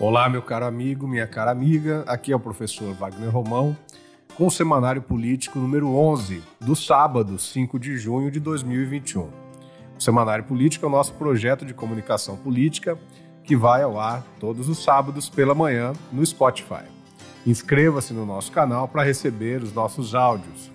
Olá, meu caro amigo, minha cara amiga. Aqui é o professor Wagner Romão com o Semanário Político número 11, do sábado, 5 de junho de 2021. O Semanário Político é o nosso projeto de comunicação política que vai ao ar todos os sábados pela manhã no Spotify. Inscreva-se no nosso canal para receber os nossos áudios.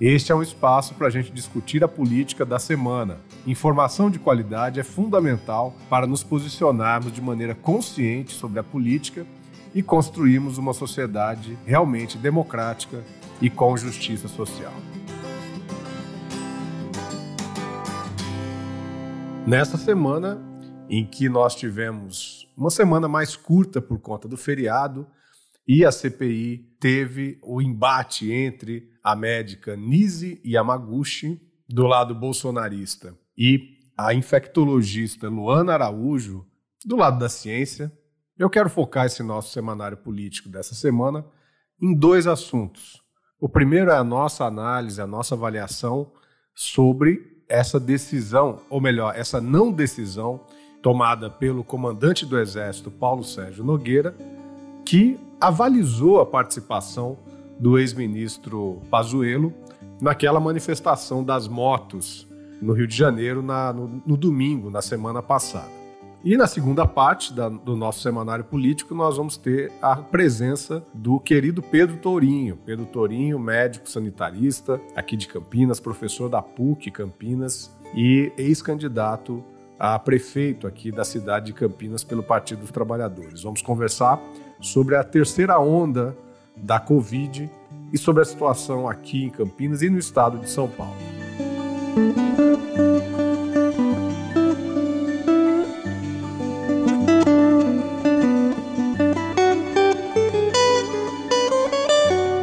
Este é um espaço para a gente discutir a política da semana. Informação de qualidade é fundamental para nos posicionarmos de maneira consciente sobre a política e construirmos uma sociedade realmente democrática e com justiça social. Nessa semana, em que nós tivemos uma semana mais curta por conta do feriado, e a CPI teve o embate entre a médica Nise Yamaguchi, do lado bolsonarista, e a infectologista Luana Araújo, do lado da ciência, eu quero focar esse nosso semanário político dessa semana em dois assuntos. O primeiro é a nossa análise, a nossa avaliação sobre essa decisão, ou melhor, essa não decisão tomada pelo comandante do Exército, Paulo Sérgio Nogueira, que avalizou a participação do ex-ministro Pazuello naquela manifestação das motos no Rio de Janeiro na, no, no domingo, na semana passada. E na segunda parte da, do nosso semanário político, nós vamos ter a presença do querido Pedro Tourinho. Pedro Tourinho, médico sanitarista aqui de Campinas, professor da PUC Campinas e ex-candidato a prefeito aqui da cidade de Campinas pelo Partido dos Trabalhadores. Vamos conversar sobre a terceira onda da Covid e sobre a situação aqui em Campinas e no estado de São Paulo.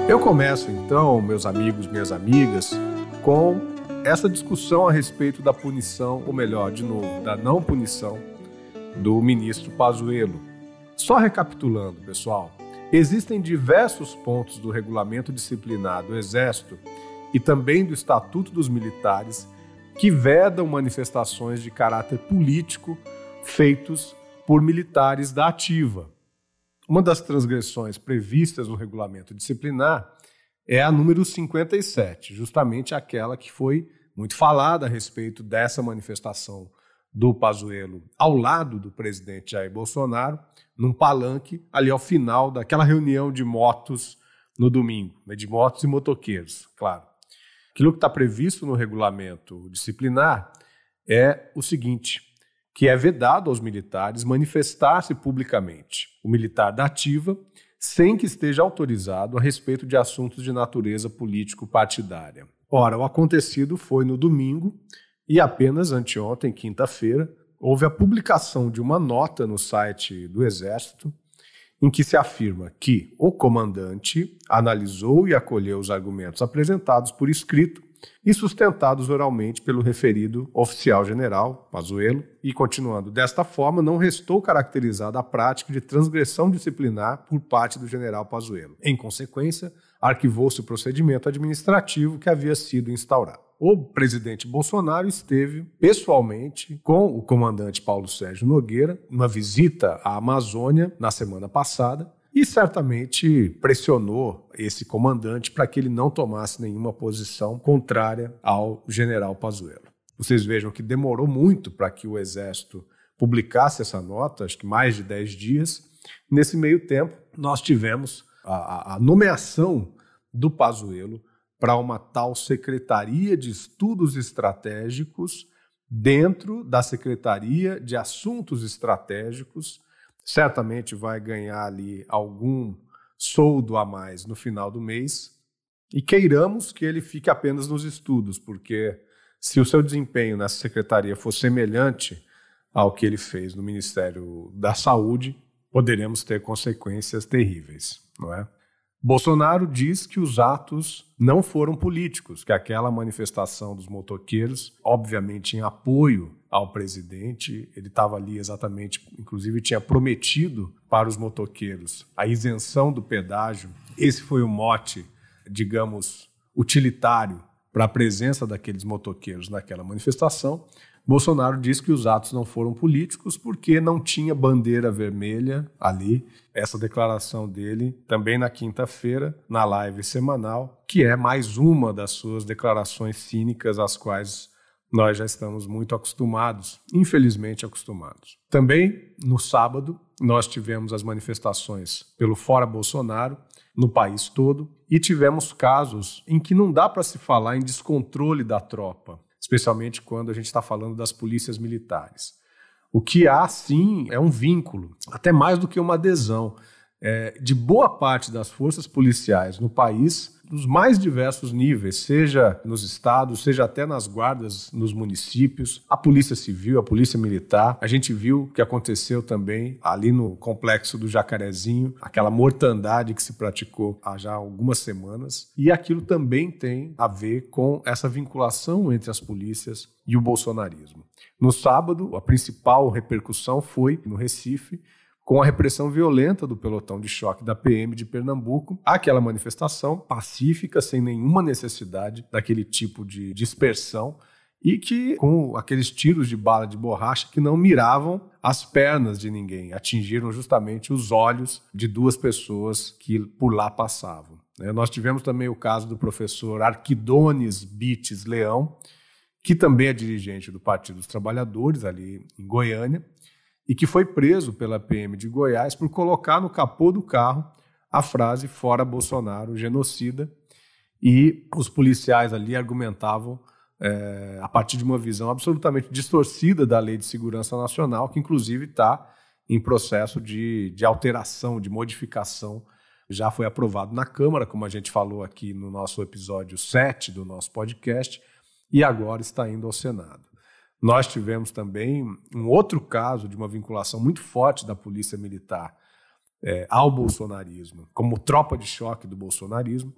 Eu começo então, meus amigos, minhas amigas, com essa discussão a respeito da punição, ou melhor, de novo, da não punição do ministro Pazuello. Só recapitulando, pessoal, existem diversos pontos do regulamento disciplinar do Exército e também do Estatuto dos Militares que vedam manifestações de caráter político feitos por militares da ativa. Uma das transgressões previstas no regulamento disciplinar é a número 57, justamente aquela que foi muito falada a respeito dessa manifestação do Pazuello ao lado do presidente Jair Bolsonaro, num palanque ali ao final daquela reunião de motos no domingo, né, de motos e motoqueiros, claro. Aquilo que está previsto no regulamento disciplinar é o seguinte: que é vedado aos militares manifestar-se publicamente, o militar da ativa, sem que esteja autorizado a respeito de assuntos de natureza político-partidária. Ora, o acontecido foi no domingo e apenas anteontem, quinta-feira, houve a publicação de uma nota no site do Exército em que se afirma que o comandante analisou e acolheu os argumentos apresentados por escrito e sustentados oralmente pelo referido oficial general, Pazuello, e continuando, desta forma não restou caracterizada a prática de transgressão disciplinar por parte do general Pazuello. Em consequência, arquivou-se o procedimento administrativo que havia sido instaurado. O presidente Bolsonaro esteve pessoalmente com o comandante Paulo Sérgio Nogueira, uma visita à Amazônia na semana passada, e certamente pressionou esse comandante para que ele não tomasse nenhuma posição contrária ao general Pazuello. Vocês vejam que demorou muito para que o Exército publicasse essa nota, acho que mais de 10 dias. Nesse meio tempo, nós tivemos a, a nomeação do Pazuello para uma tal Secretaria de Estudos Estratégicos dentro da Secretaria de Assuntos Estratégicos certamente vai ganhar ali algum soldo a mais no final do mês. E queiramos que ele fique apenas nos estudos, porque se o seu desempenho nessa secretaria for semelhante ao que ele fez no Ministério da Saúde, poderemos ter consequências terríveis, não é? Bolsonaro diz que os atos não foram políticos, que aquela manifestação dos motoqueiros, obviamente em apoio ao presidente, ele estava ali exatamente, inclusive tinha prometido para os motoqueiros a isenção do pedágio. Esse foi o mote, digamos, utilitário para a presença daqueles motoqueiros naquela manifestação. Bolsonaro diz que os atos não foram políticos porque não tinha bandeira vermelha ali. Essa declaração dele também na quinta-feira, na live semanal, que é mais uma das suas declarações cínicas às quais nós já estamos muito acostumados, infelizmente acostumados. Também no sábado, nós tivemos as manifestações pelo Fora Bolsonaro no país todo e tivemos casos em que não dá para se falar em descontrole da tropa, especialmente quando a gente está falando das polícias militares. O que há, sim, é um vínculo, até mais do que uma adesão, é, de boa parte das forças policiais no país nos mais diversos níveis, seja nos estados, seja até nas guardas nos municípios, a Polícia Civil, a Polícia Militar. A gente viu o que aconteceu também ali no complexo do Jacarezinho, aquela mortandade que se praticou há já algumas semanas. E aquilo também tem a ver com essa vinculação entre as polícias e o bolsonarismo. No sábado, a principal repercussão foi no Recife, com a repressão violenta do pelotão de choque da PM de Pernambuco, aquela manifestação pacífica, sem nenhuma necessidade daquele tipo de dispersão e que com aqueles tiros de bala de borracha que não miravam as pernas de ninguém, atingiram justamente os olhos de duas pessoas que por lá passavam. Né? Nós tivemos também o caso do professor Arquidones Bites Leão, que também é dirigente do Partido dos Trabalhadores ali em Goiânia, e que foi preso pela PM de Goiás por colocar no capô do carro a frase fora Bolsonaro, genocida, e os policiais ali argumentavam é, a partir de uma visão absolutamente distorcida da Lei de Segurança Nacional, que inclusive está em processo de, de alteração, de modificação. Já foi aprovado na Câmara, como a gente falou aqui no nosso episódio 7 do nosso podcast, e agora está indo ao Senado. Nós tivemos também um outro caso de uma vinculação muito forte da polícia militar é, ao bolsonarismo, como tropa de choque do bolsonarismo,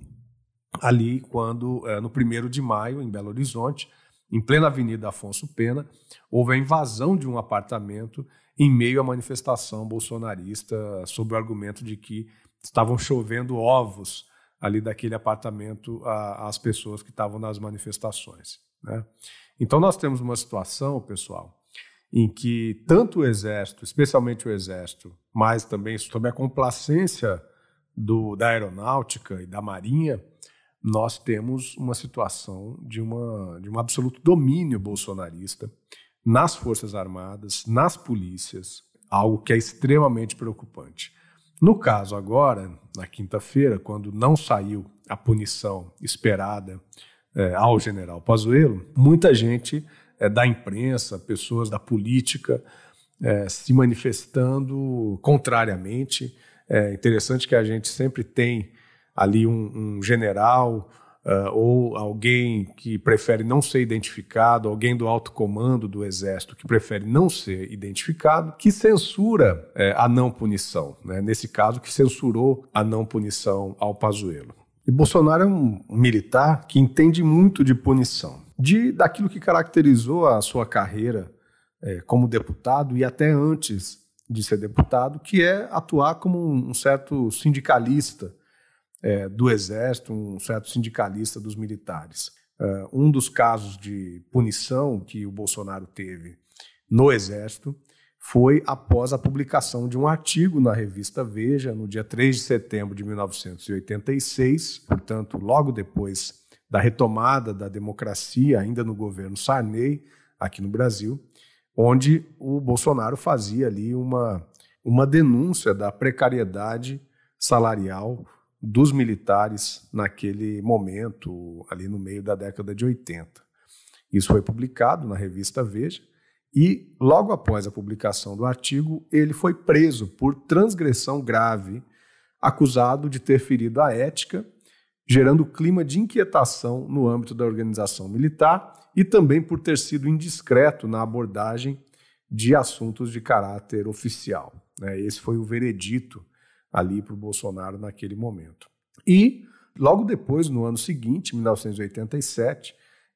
ali quando, é, no 1 de maio, em Belo Horizonte, em plena Avenida Afonso Pena, houve a invasão de um apartamento em meio à manifestação bolsonarista, sob o argumento de que estavam chovendo ovos ali daquele apartamento às pessoas que estavam nas manifestações. Né? Então, nós temos uma situação, pessoal, em que tanto o Exército, especialmente o Exército, mas também sob a complacência do, da Aeronáutica e da Marinha, nós temos uma situação de, uma, de um absoluto domínio bolsonarista nas Forças Armadas, nas polícias, algo que é extremamente preocupante. No caso agora, na quinta-feira, quando não saiu a punição esperada é, ao general Pazuello, muita gente é, da imprensa, pessoas da política é, se manifestando contrariamente. É interessante que a gente sempre tem ali um, um general uh, ou alguém que prefere não ser identificado, alguém do alto comando do exército que prefere não ser identificado, que censura é, a não punição. Né? Nesse caso, que censurou a não punição ao Pazuello. E Bolsonaro é um militar que entende muito de punição, de daquilo que caracterizou a sua carreira é, como deputado e até antes de ser deputado, que é atuar como um certo sindicalista é, do Exército, um certo sindicalista dos militares. É, um dos casos de punição que o Bolsonaro teve no Exército foi após a publicação de um artigo na revista Veja, no dia 3 de setembro de 1986, portanto, logo depois da retomada da democracia, ainda no governo Sarney, aqui no Brasil, onde o Bolsonaro fazia ali uma, uma denúncia da precariedade salarial dos militares naquele momento, ali no meio da década de 80. Isso foi publicado na revista Veja e, logo após a publicação do artigo, ele foi preso por transgressão grave, acusado de ter ferido a ética, gerando clima de inquietação no âmbito da organização militar e também por ter sido indiscreto na abordagem de assuntos de caráter oficial. Né? Esse foi o veredito ali para o Bolsonaro naquele momento. E, logo depois, no ano seguinte, 1987,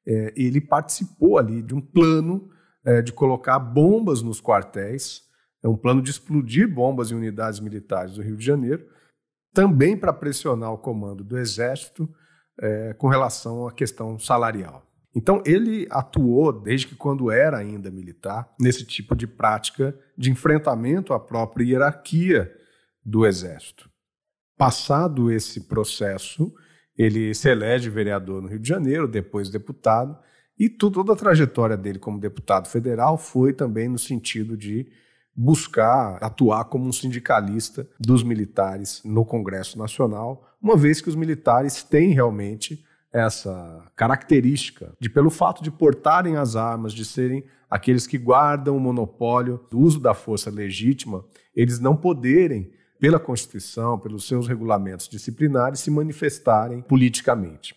é, ele participou ali de um plano é, de colocar bombas nos quartéis, é um plano de explodir bombas em unidades militares do Rio de Janeiro, também para pressionar o comando do Exército é, com relação à questão salarial. Então, ele atuou, desde que quando era ainda militar, nesse tipo de prática de enfrentamento à própria hierarquia do Exército. Passado esse processo, ele se elege vereador no Rio de Janeiro, depois deputado, e toda a trajetória dele como deputado federal foi também no sentido de buscar atuar como um sindicalista dos militares no Congresso Nacional, uma vez que os militares têm realmente essa característica de, pelo fato de portarem as armas, de serem aqueles que guardam o monopólio do uso da força legítima, eles não poderem, pela Constituição, pelos seus regulamentos disciplinares, se manifestarem politicamente.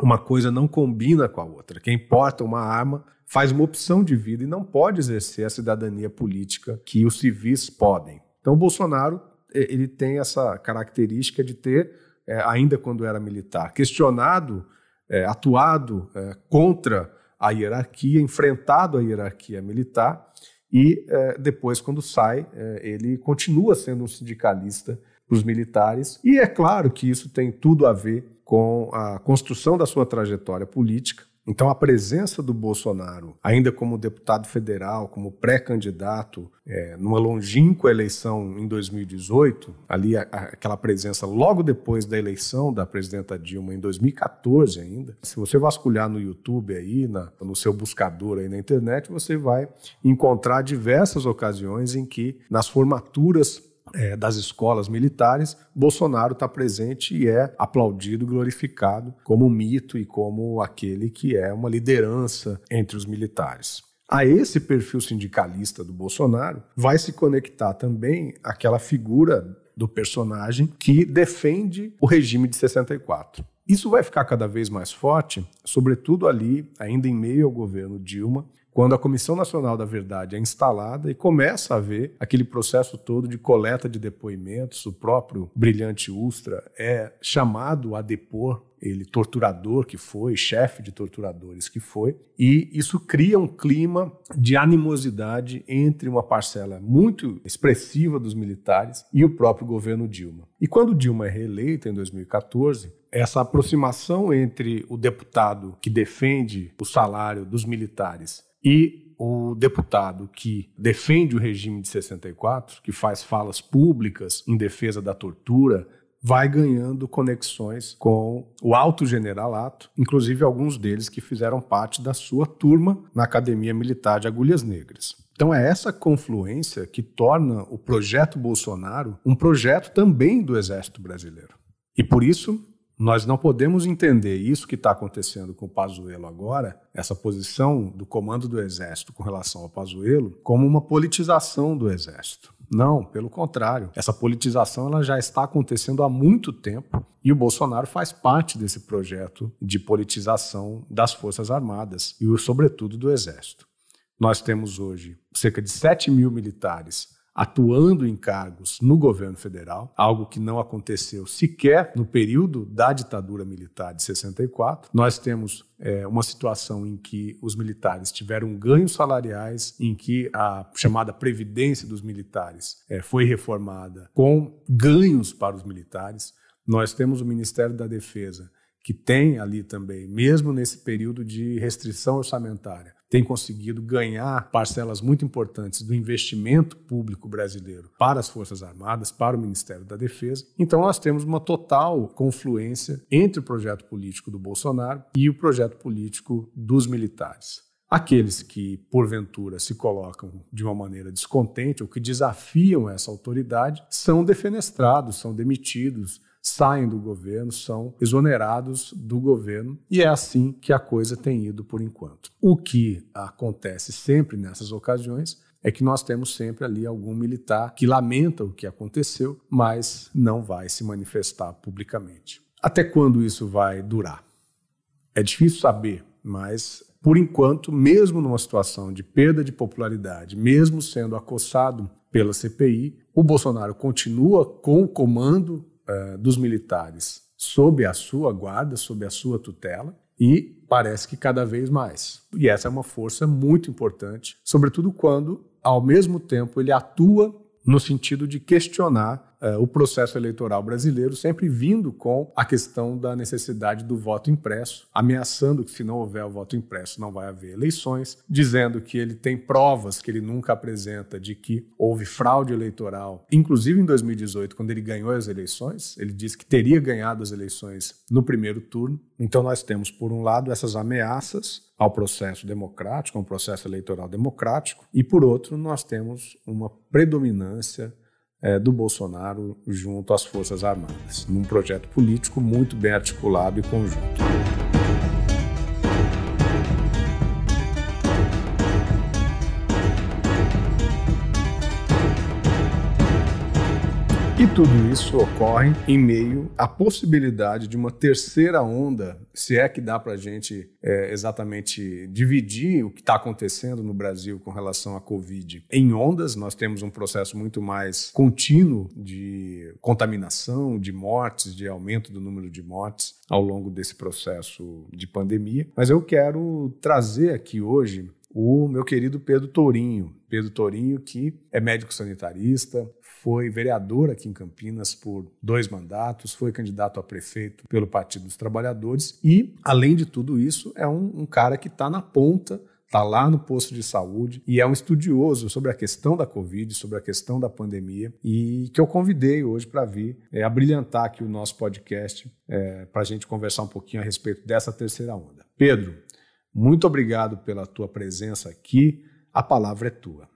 Uma coisa não combina com a outra. Quem porta uma arma faz uma opção de vida e não pode exercer a cidadania política que os civis podem. Então, o Bolsonaro ele tem essa característica de ter, é, ainda quando era militar, questionado, é, atuado é, contra a hierarquia, enfrentado a hierarquia militar e é, depois, quando sai, é, ele continua sendo um sindicalista para os militares. E é claro que isso tem tudo a ver com a construção da sua trajetória política. Então, a presença do Bolsonaro, ainda como deputado federal, como pré-candidato, é, numa longínqua eleição em 2018, ali a, a, aquela presença logo depois da eleição da presidenta Dilma, em 2014 ainda, se você vasculhar no YouTube aí, na, no seu buscador aí na internet, você vai encontrar diversas ocasiões em que, nas formaturas é, das escolas militares, Bolsonaro está presente e é aplaudido, glorificado como um mito e como aquele que é uma liderança entre os militares. A esse perfil sindicalista do Bolsonaro vai se conectar também aquela figura do personagem que defende o regime de 64. Isso vai ficar cada vez mais forte, sobretudo ali, ainda em meio ao governo Dilma, quando a Comissão Nacional da Verdade é instalada e começa a ver aquele processo todo de coleta de depoimentos, o próprio brilhante Ustra é chamado a depor ele torturador que foi, chefe de torturadores que foi, e isso cria um clima de animosidade entre uma parcela muito expressiva dos militares e o próprio governo Dilma. E quando Dilma é reeleita em 2014, essa aproximação entre o deputado que defende o salário dos militares e o deputado que defende o regime de 64, que faz falas públicas em defesa da tortura, vai ganhando conexões com o alto generalato, inclusive alguns deles que fizeram parte da sua turma na Academia Militar de Agulhas Negras. Então é essa confluência que torna o projeto Bolsonaro um projeto também do Exército Brasileiro. E por isso nós não podemos entender isso que está acontecendo com o Pazuello agora, essa posição do comando do Exército com relação ao Pazuello, como uma politização do Exército. Não, pelo contrário. Essa politização ela já está acontecendo há muito tempo e o Bolsonaro faz parte desse projeto de politização das Forças Armadas e, sobretudo, do Exército. Nós temos hoje cerca de 7 mil militares atuando em cargos no governo federal, algo que não aconteceu sequer no período da ditadura militar de 64. Nós temos é, uma situação em que os militares tiveram ganhos salariais, em que a chamada previdência dos militares é, foi reformada com ganhos para os militares. Nós temos o Ministério da Defesa que tem ali também, mesmo nesse período de restrição orçamentária, tem conseguido ganhar parcelas muito importantes do investimento público brasileiro para as Forças Armadas, para o Ministério da Defesa. Então, nós temos uma total confluência entre o projeto político do Bolsonaro e o projeto político dos militares. Aqueles que, porventura, se colocam de uma maneira descontente ou que desafiam essa autoridade são defenestrados, são demitidos, saem do governo, são exonerados do governo, e é assim que a coisa tem ido por enquanto. O que acontece sempre nessas ocasiões é que nós temos sempre ali algum militar que lamenta o que aconteceu, mas não vai se manifestar publicamente. Até quando isso vai durar? É difícil saber, mas por enquanto, mesmo numa situação de perda de popularidade, mesmo sendo acossado pela CPI, o Bolsonaro continua com o comando uh, dos militares sob a sua guarda, sob a sua tutela, e parece que cada vez mais. E essa é uma força muito importante, sobretudo quando, ao mesmo tempo, ele atua no sentido de questionar uh, o processo eleitoral brasileiro, sempre vindo com a questão da necessidade do voto impresso, ameaçando que se não houver o voto impresso não vai haver eleições, dizendo que ele tem provas que ele nunca apresenta de que houve fraude eleitoral, inclusive em 2018, quando ele ganhou as eleições, ele disse que teria ganhado as eleições no primeiro turno. Então nós temos, por um lado, essas ameaças ao processo democrático, a um processo eleitoral democrático, e por outro, nós temos uma predominância é, do Bolsonaro junto às Forças Armadas, num projeto político muito bem articulado e conjunto. Tudo isso ocorre em meio à possibilidade de uma terceira onda, se é que dá para a gente é, exatamente dividir o que está acontecendo no Brasil com relação à Covid em ondas. Nós temos um processo muito mais contínuo de contaminação, de mortes, de aumento do número de mortes ao longo desse processo de pandemia. Mas eu quero trazer aqui hoje o meu querido Pedro Tourinho. Pedro Tourinho, que é médico sanitarista, foi vereador aqui em Campinas por dois mandatos, foi candidato a prefeito pelo Partido dos Trabalhadores e, além de tudo isso, é um, um cara que está na ponta está lá no posto de saúde e é um estudioso sobre a questão da Covid, sobre a questão da pandemia e que eu convidei hoje para vir é, abrilhantar aqui o nosso podcast é, para a gente conversar um pouquinho a respeito dessa terceira onda. Pedro, muito obrigado pela tua presença aqui. A palavra é tua.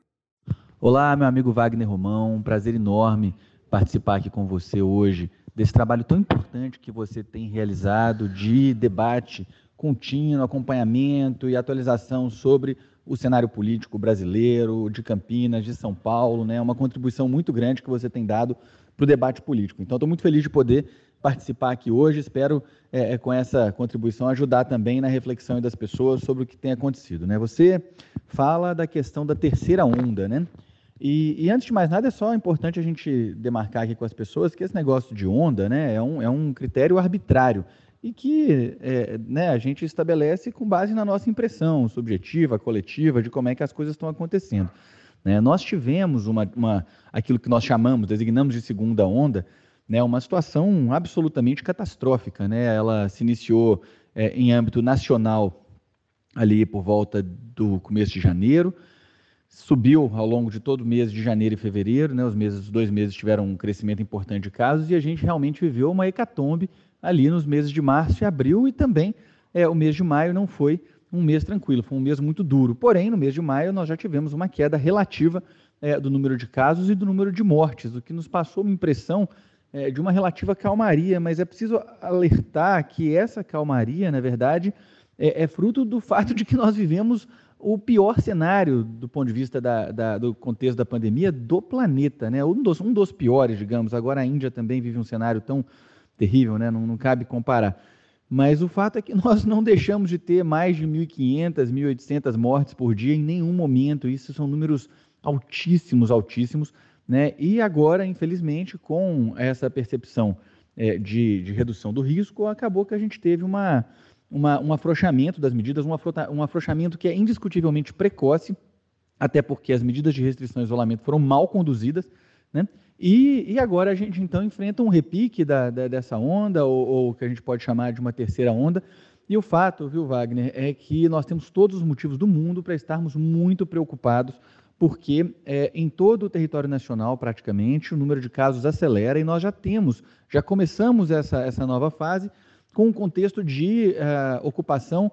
Olá, meu amigo Wagner Romão, um prazer enorme participar aqui com você hoje desse trabalho tão importante que você tem realizado de debate contínuo, acompanhamento e atualização sobre o cenário político brasileiro, de Campinas, de São Paulo, né? Uma contribuição muito grande que você tem dado para o debate político. Então, estou muito feliz de poder participar aqui hoje. Espero, é, é, com essa contribuição, ajudar também na reflexão das pessoas sobre o que tem acontecido. Né? Você fala da questão da terceira onda, né? E, e, antes de mais nada, é só importante a gente demarcar aqui com as pessoas que esse negócio de onda né, é, um, é um critério arbitrário e que é, né, a gente estabelece com base na nossa impressão subjetiva, coletiva, de como é que as coisas estão acontecendo. Né? Nós tivemos uma, uma, aquilo que nós chamamos, designamos de segunda onda, né, uma situação absolutamente catastrófica. Né? Ela se iniciou é, em âmbito nacional ali por volta do começo de janeiro, subiu ao longo de todo o mês de janeiro e fevereiro, né? Os meses, os dois meses tiveram um crescimento importante de casos e a gente realmente viveu uma hecatombe ali nos meses de março e abril e também é, o mês de maio não foi um mês tranquilo, foi um mês muito duro. Porém, no mês de maio nós já tivemos uma queda relativa é, do número de casos e do número de mortes, o que nos passou uma impressão é, de uma relativa calmaria, mas é preciso alertar que essa calmaria, na verdade, é, é fruto do fato de que nós vivemos o pior cenário do ponto de vista da, da, do contexto da pandemia do planeta, né? Um dos, um dos, piores, digamos. Agora a Índia também vive um cenário tão terrível, né? Não, não cabe comparar. Mas o fato é que nós não deixamos de ter mais de 1.500, 1.800 mortes por dia em nenhum momento. Isso são números altíssimos, altíssimos. Né? E agora, infelizmente, com essa percepção é, de, de redução do risco, acabou que a gente teve uma, uma, um afrouxamento das medidas, um, um afrouxamento que é indiscutivelmente precoce, até porque as medidas de restrição e isolamento foram mal conduzidas, né? E, e agora a gente então enfrenta um repique da, da, dessa onda, ou, o que a gente pode chamar de uma terceira onda. E o fato, viu, Wagner, é que nós temos todos os motivos do mundo para estarmos muito preocupados, porque é, em todo o território nacional, praticamente, o número de casos acelera e nós já temos, já começamos essa, essa nova fase com um contexto de uh, ocupação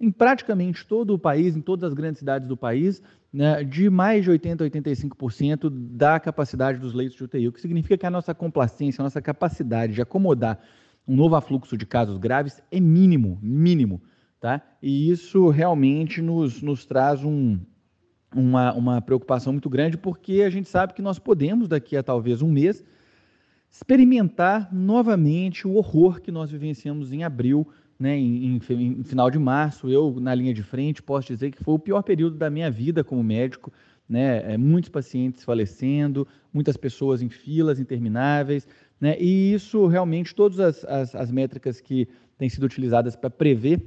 em praticamente todo o país, em todas as grandes cidades do país, né, de mais de 80% a 85% da capacidade dos leitos de UTI, o que significa que a nossa complacência, a nossa capacidade de acomodar um novo afluxo de casos graves é mínimo, mínimo. Tá? E isso realmente nos, nos traz um, uma, uma preocupação muito grande, porque a gente sabe que nós podemos, daqui a talvez um mês, experimentar novamente o horror que nós vivenciamos em abril, né, em, em, em, final de março. Eu, na linha de frente, posso dizer que foi o pior período da minha vida como médico. Né, é, muitos pacientes falecendo, muitas pessoas em filas intermináveis, né, e isso realmente, todas as, as, as métricas que têm sido utilizadas para prever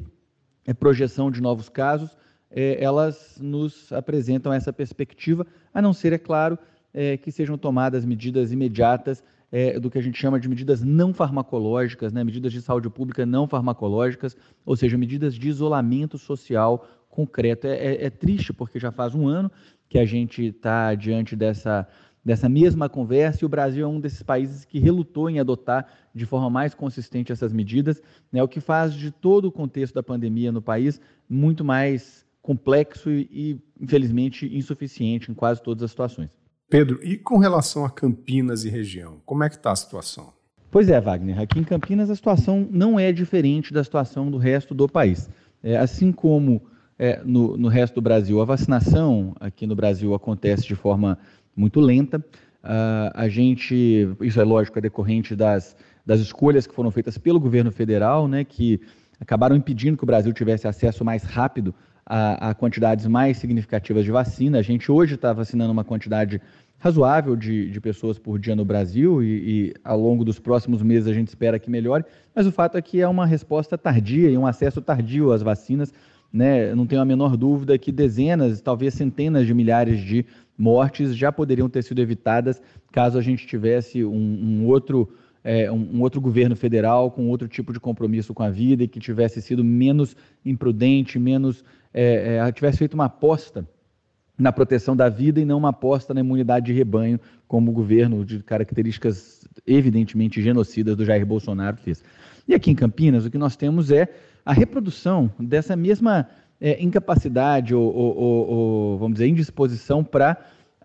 a é, projeção de novos casos, é, elas nos apresentam essa perspectiva, a não ser, é claro, é, que sejam tomadas medidas imediatas é, do que a gente chama de medidas não farmacológicas, né, medidas de saúde pública não farmacológicas, ou seja, medidas de isolamento social concreto. É, é, é triste porque já faz um ano que a gente está diante dessa, dessa mesma conversa e o Brasil é um desses países que relutou em adotar de forma mais consistente essas medidas, né, o que faz de todo o contexto da pandemia no país muito mais complexo e, e infelizmente, insuficiente em quase todas as situações. Pedro, e com relação a Campinas e região, como é que está a situação? Pois é, Wagner, aqui em Campinas a situação não é diferente da situação do resto do país. É, assim como é, no, no, resto do Brasil, a vacinação aqui no Brasil acontece de forma muito lenta. Uh, a gente, isso é lógico, é decorrente das, das escolhas que foram feitas pelo governo federal, né, que acabaram impedindo que o Brasil tivesse acesso mais rápido a, a quantidades mais significativas de vacina. A gente hoje está vacinando uma quantidade razoável de, de pessoas por dia no Brasil e, e, ao longo dos próximos meses a gente espera que melhore, mas o fato é que é uma resposta tardia e um acesso tardio às vacinas. Né? Não tenho a menor dúvida que dezenas, talvez centenas de milhares de mortes já poderiam ter sido evitadas caso a gente tivesse um, um outro é, um, um, outro governo federal com outro tipo de compromisso com a vida e que tivesse sido menos imprudente, menos é, é, tivesse feito uma aposta na proteção da vida e não uma aposta na imunidade de rebanho, como o governo de características evidentemente genocidas do Jair Bolsonaro fez. E aqui em Campinas, o que nós temos é a reprodução dessa mesma é, incapacidade ou, ou, ou, vamos dizer, indisposição para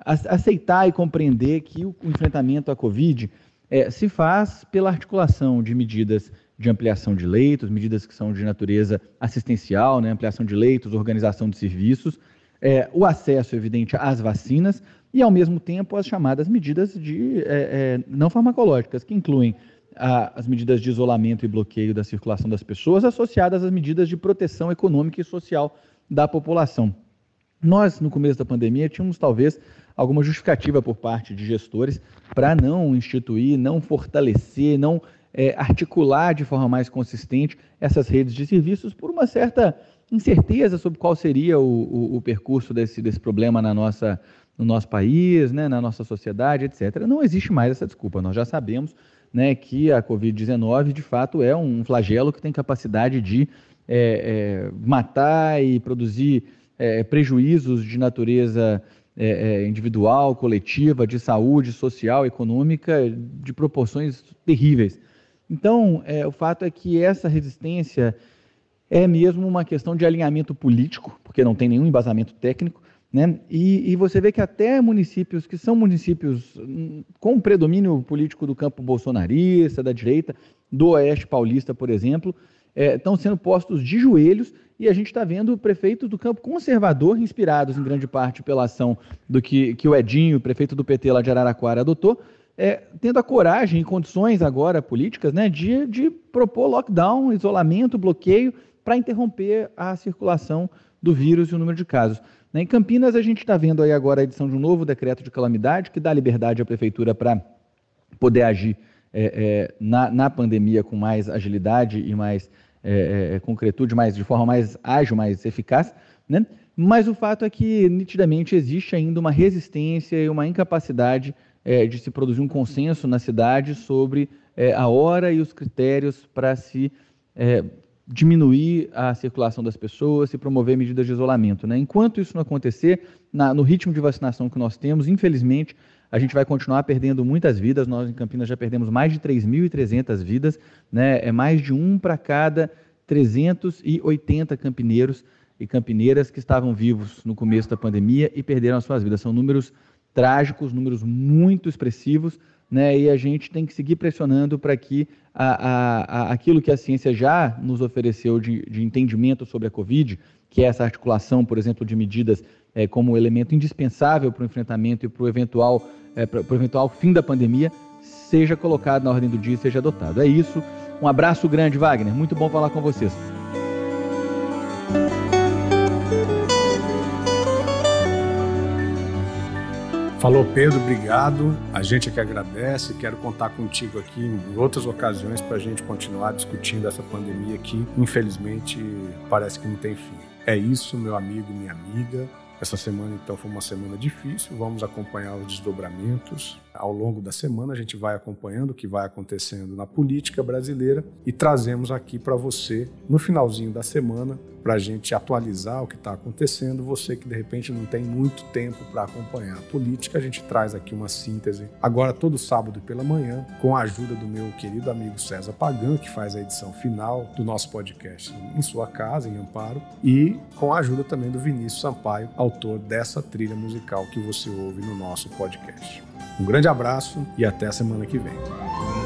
aceitar e compreender que o enfrentamento à Covid é, se faz pela articulação de medidas de ampliação de leitos, medidas que são de natureza assistencial, né, ampliação de leitos, organização de serviços, é, o acesso, evidente, às vacinas e, ao mesmo tempo, as chamadas medidas de, é, é, não farmacológicas, que incluem a, as medidas de isolamento e bloqueio da circulação das pessoas, associadas às medidas de proteção econômica e social da população. Nós, no começo da pandemia, tínhamos talvez alguma justificativa por parte de gestores para não instituir, não fortalecer, não é, articular de forma mais consistente essas redes de serviços por uma certa incerteza sobre qual seria o, o, o percurso desse, desse problema na nossa, no nosso país, né, na nossa sociedade, etc. Não existe mais essa desculpa. Nós já sabemos né, que a Covid-19, de fato, é um flagelo que tem capacidade de é, é, matar e produzir é, prejuízos de natureza é, é, individual, coletiva, de saúde, social, econômica, de proporções terríveis. Então, é, o fato é que essa resistência é mesmo uma questão de alinhamento político, porque não tem nenhum embasamento técnico, né? E, e, você vê que até municípios que são municípios hum, com predomínio político do campo bolsonarista, da direita, do Oeste Paulista, por exemplo, é, estão sendo postos de joelhos e a gente está vendo prefeitos do campo conservador, inspirados em grande parte pela ação do que, que o Edinho, prefeito do PT lá de Araraquara, adotou, é, tendo a coragem e condições agora políticas né, de, de propor lockdown, isolamento, bloqueio, para interromper a circulação do vírus e o número de casos. Né, em Campinas, a gente está vendo aí agora a edição de um novo decreto de calamidade que dá liberdade à prefeitura para poder agir é, é, na, na, pandemia com mais agilidade e mais é, é concretude, mais, de forma mais ágil, mais eficaz. Né? Mas o fato é que nitidamente existe ainda uma resistência e uma incapacidade é, de se produzir um consenso na cidade sobre é, a hora e os critérios para se é, diminuir a circulação das pessoas, se promover medidas de isolamento. Né? Enquanto isso não acontecer, na, no ritmo de vacinação que nós temos, infelizmente, a gente vai continuar perdendo muitas vidas. Nós em Campinas já perdemos mais de 3.300 vidas, né? é mais de um para cada 380 campineiros e campineiras que estavam vivos no começo da pandemia e perderam as suas vidas. São números trágicos, números muito expressivos, né? e a gente tem que seguir pressionando para que a, a, a, aquilo que a ciência já nos ofereceu de, de, entendimento sobre a Covid, que é essa articulação, por exemplo, de medidas é, como elemento indispensável para o enfrentamento e para o eventual, é, eventual fim da pandemia, seja colocado na ordem do dia e seja adotado. É isso. Um abraço grande, Wagner. Muito bom falar com vocês. Falou Pedro, obrigado. A gente é que agradece. Quero contar contigo aqui em outras ocasiões para a gente continuar discutindo essa pandemia que, infelizmente, parece que não tem fim. É isso, meu amigo, minha amiga. Essa semana, então, foi uma semana difícil. Vamos acompanhar os desdobramentos. Ao longo da semana, a gente vai acompanhando o que vai acontecendo na política brasileira e trazemos aqui para você, no finalzinho da semana, para a gente atualizar o que está acontecendo. Você que de repente não tem muito tempo para acompanhar a política, a gente traz aqui uma síntese agora todo sábado pela manhã, com a ajuda do meu querido amigo César Pagan, que faz a edição final do nosso podcast em sua casa, em Amparo, e com a ajuda também do Vinícius Sampaio, autor dessa trilha musical que você ouve no nosso podcast. Um grande abraço e até a semana que vem.